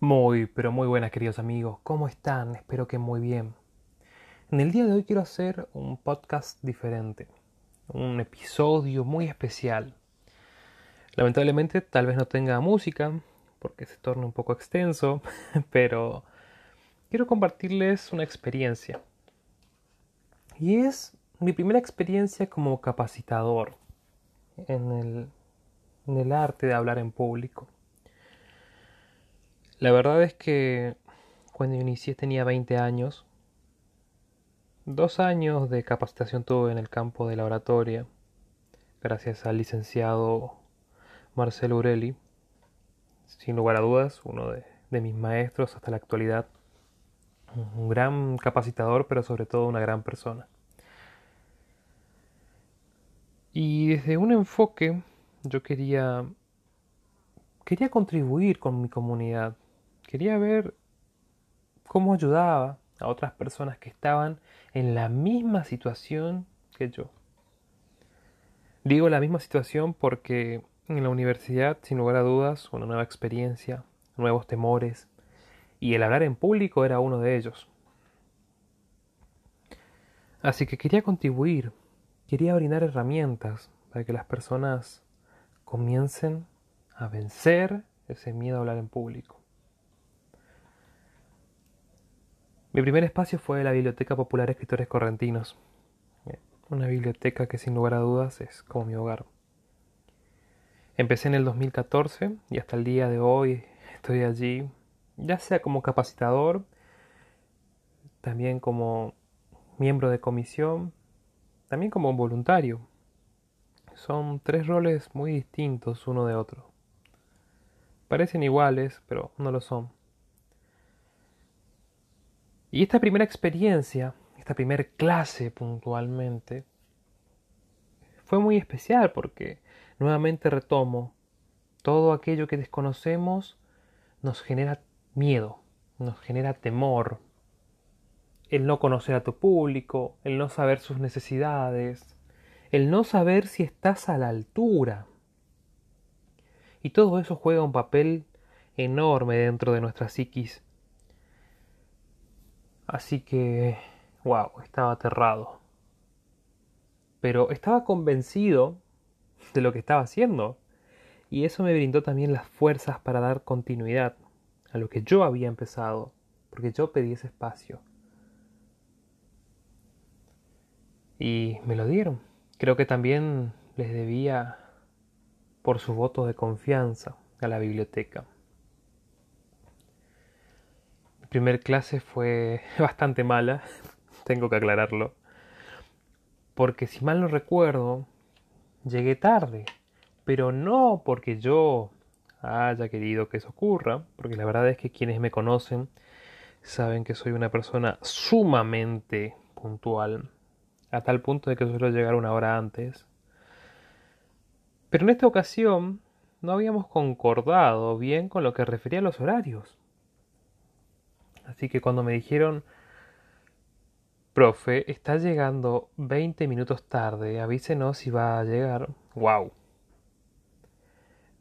Muy, pero muy buenas queridos amigos. ¿Cómo están? Espero que muy bien. En el día de hoy quiero hacer un podcast diferente. Un episodio muy especial. Lamentablemente tal vez no tenga música porque se torna un poco extenso, pero quiero compartirles una experiencia. Y es mi primera experiencia como capacitador en el, arte de hablar en público. La verdad es que cuando inicié tenía 20 años. Dos años de capacitación tuve en el campo de la oratoria, gracias al licenciado Marcelo Urelli. Sin lugar a dudas, uno de, de mis maestros hasta la actualidad. Un gran capacitador, pero sobre todo una gran persona. Y desde un enfoque yo quería quería contribuir con mi comunidad, Quería ver cómo ayudaba a otras personas que estaban en la misma situación que yo. Digo la misma situación porque en la universidad, sin lugar a dudas, una nueva experiencia, nuevos temores, y el hablar en público era uno de ellos. Así que quería contribuir, quería brindar herramientas para que las personas comiencen a vencer ese miedo a hablar en público. Mi primer espacio fue la Biblioteca Popular Escritores Correntinos, una biblioteca que sin lugar a dudas es como mi hogar. Empecé en el 2014 y hasta el día de hoy estoy allí, ya sea como capacitador, también como miembro de comisión, también como voluntario. Son tres roles muy distintos uno de otro. Parecen iguales, pero no lo son. Y esta primera experiencia, esta primera clase puntualmente, fue muy especial porque nuevamente retomo, todo aquello que desconocemos nos genera miedo, nos genera temor. El no conocer a tu público, el no saber sus necesidades, el no saber si estás a la altura. Y todo eso juega un papel enorme dentro de nuestra psiquis Así que, wow, estaba aterrado. Pero estaba convencido de lo que estaba haciendo. Y eso me brindó también las fuerzas para dar continuidad a lo que yo había empezado, porque yo pedí ese espacio. Y me lo dieron. Creo que también les debía por su voto de confianza a la biblioteca primer clase fue bastante mala, tengo que aclararlo. Porque si mal no recuerdo, llegué tarde. Pero no porque yo haya querido que eso ocurra, porque la verdad es que quienes me conocen saben que soy una persona sumamente puntual, a tal punto de que suelo llegar una hora antes. Pero en esta ocasión no habíamos concordado bien con lo que refería a los horarios. Así que cuando me dijeron, profe, está llegando 20 minutos tarde, avísenos si va a llegar. ¡Wow!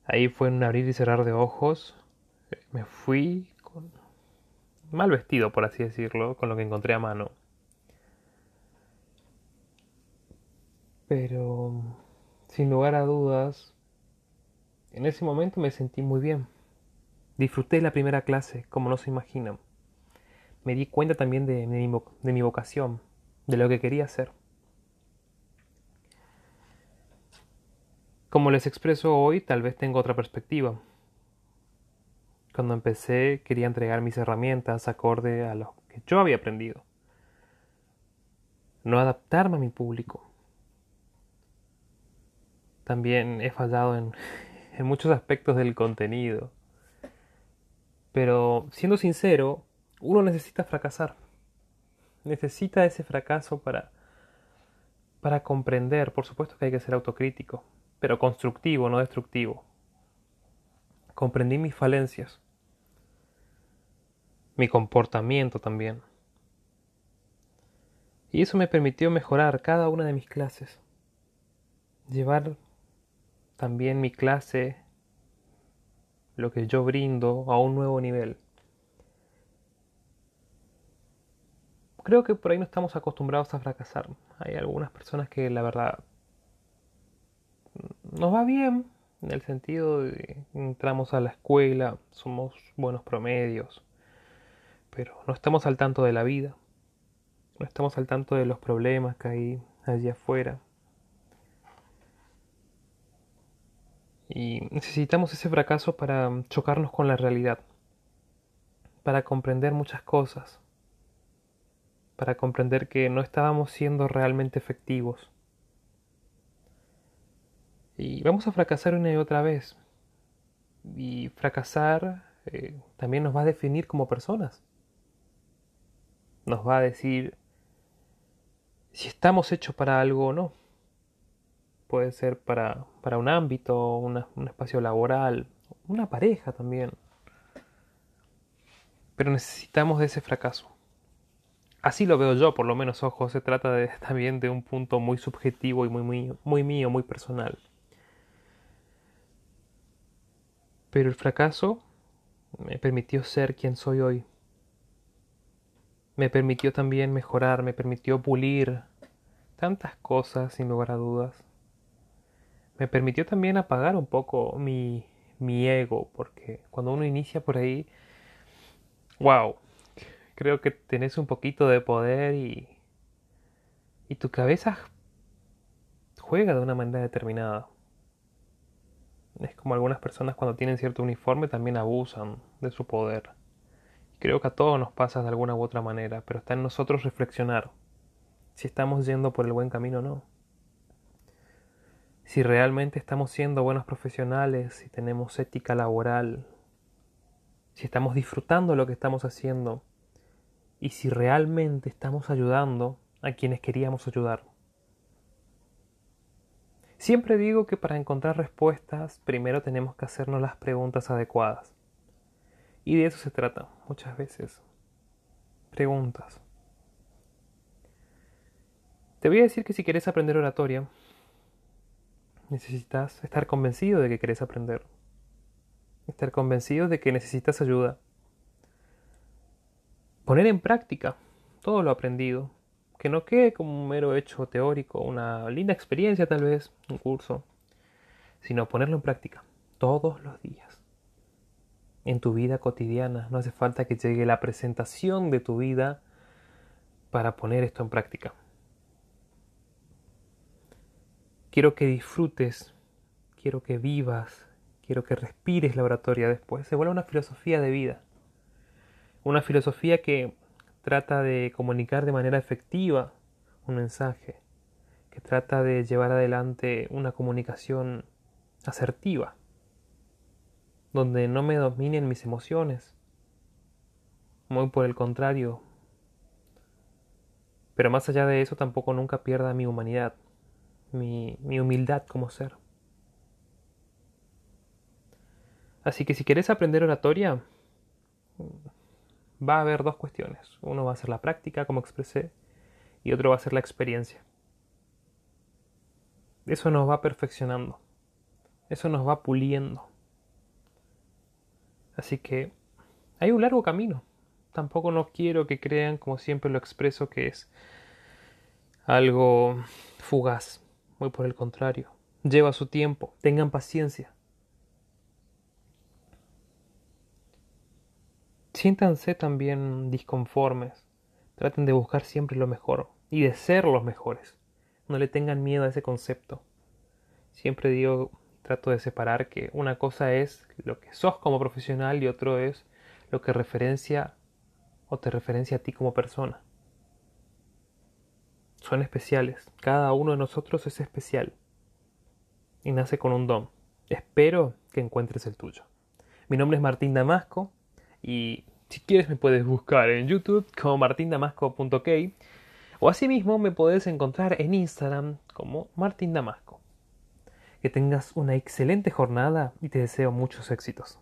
Ahí fue un abrir y cerrar de ojos. Me fui con... mal vestido, por así decirlo, con lo que encontré a mano. Pero, sin lugar a dudas, en ese momento me sentí muy bien. Disfruté la primera clase, como no se imaginan me di cuenta también de, mi vocación, de lo que quería hacer. Como les expreso hoy, tal vez tengo otra perspectiva. Cuando empecé quería entregar mis herramientas acorde a lo que yo había aprendido. No adaptarme a mi público. También he fallado en, en muchos aspectos del contenido. Pero siendo sincero, uno necesita fracasar. Necesita ese fracaso para, para comprender. Por supuesto que hay que ser autocrítico, pero constructivo, no destructivo. Comprendí mis falencias, mi comportamiento también. Y eso me permitió mejorar cada una de mis clases. Llevar también mi clase, lo que yo brindo, a un nuevo nivel creo que por ahí no estamos acostumbrados a fracasar. Hay algunas personas que la verdad nos va bien, en el sentido de entramos a la escuela, somos buenos promedios, pero no estamos al tanto de la vida, no estamos al tanto de los problemas que hay allí afuera. Y necesitamos ese fracaso para chocarnos con la realidad, para comprender muchas cosas, para comprender que no estábamos siendo realmente efectivos. Y vamos a fracasar una y otra vez. Y fracasar eh, también nos va a definir como personas. Nos va a decir si estamos hechos para algo o no. Puede ser para, para un ámbito, un espacio laboral, una pareja también. Pero necesitamos de ese fracaso. Así lo veo yo, por lo menos, ojo, se trata también de un punto muy subjetivo y muy, muy, muy mío, muy personal. Pero el fracaso me permitió ser quien soy hoy. Me permitió también mejorar, me permitió pulir tantas cosas sin lugar a dudas. Me permitió también apagar un poco mi, mi ego, porque cuando uno inicia por ahí, wow, creo que tenés un poquito de poder y, y tu cabeza juega de una manera determinada. Es como algunas personas cuando tienen cierto uniforme también abusan de su poder. Creo que a todos nos pasa de alguna u otra manera, pero está en nosotros reflexionar si estamos yendo por el buen camino o no. Si realmente estamos siendo buenos profesionales, si tenemos ética laboral, si estamos disfrutando lo que estamos haciendo y si realmente estamos ayudando a quienes queríamos ayudar. Siempre digo que para encontrar respuestas primero tenemos que hacernos las preguntas adecuadas. Y de eso se trata muchas veces. Preguntas. Te voy a decir que si quieres aprender oratoria, necesitas estar convencido de que quieres aprender. Estar convencido de que necesitas ayuda. Poner en práctica todo lo aprendido que no quede como un mero hecho teórico, una linda experiencia tal vez, un curso, sino ponerlo en práctica todos los días. En tu vida cotidiana no hace falta que llegue la presentación de tu vida para poner esto en práctica. Quiero que disfrutes, quiero que vivas, quiero que respires la oratoria después. Se vuelve una filosofía de vida. Una filosofía que trata de comunicar de manera efectiva un mensaje, que trata de llevar adelante una comunicación asertiva, donde no me dominen mis emociones, muy por el contrario, pero más allá de eso tampoco nunca pierda mi humanidad, mi, mi humildad como ser. Así que si quieres aprender oratoria, va a haber dos cuestiones. Uno va a ser la práctica, como expresé, y otro va a ser la experiencia. Eso nos va perfeccionando. Eso nos va puliendo. Así que hay un largo camino. Tampoco no quiero que crean, como siempre lo expreso, que es algo fugaz. Muy por el contrario. Lleva su tiempo. Tengan paciencia. Siéntanse también disconformes. Traten de buscar siempre lo mejor y de ser los mejores. No le tengan miedo a ese concepto. Siempre digo, trato de separar que una cosa es lo que sos como profesional y otro es lo que referencia o te referencia a ti como persona. Son especiales. Cada uno de nosotros es especial. Y nace con un don. Espero que encuentres el tuyo. Mi nombre es Martín Damasco y si quieres me puedes buscar en YouTube como martindamasco.k o asimismo me puedes encontrar en Instagram como Martín Damasco. Que tengas una excelente jornada y te deseo muchos éxitos.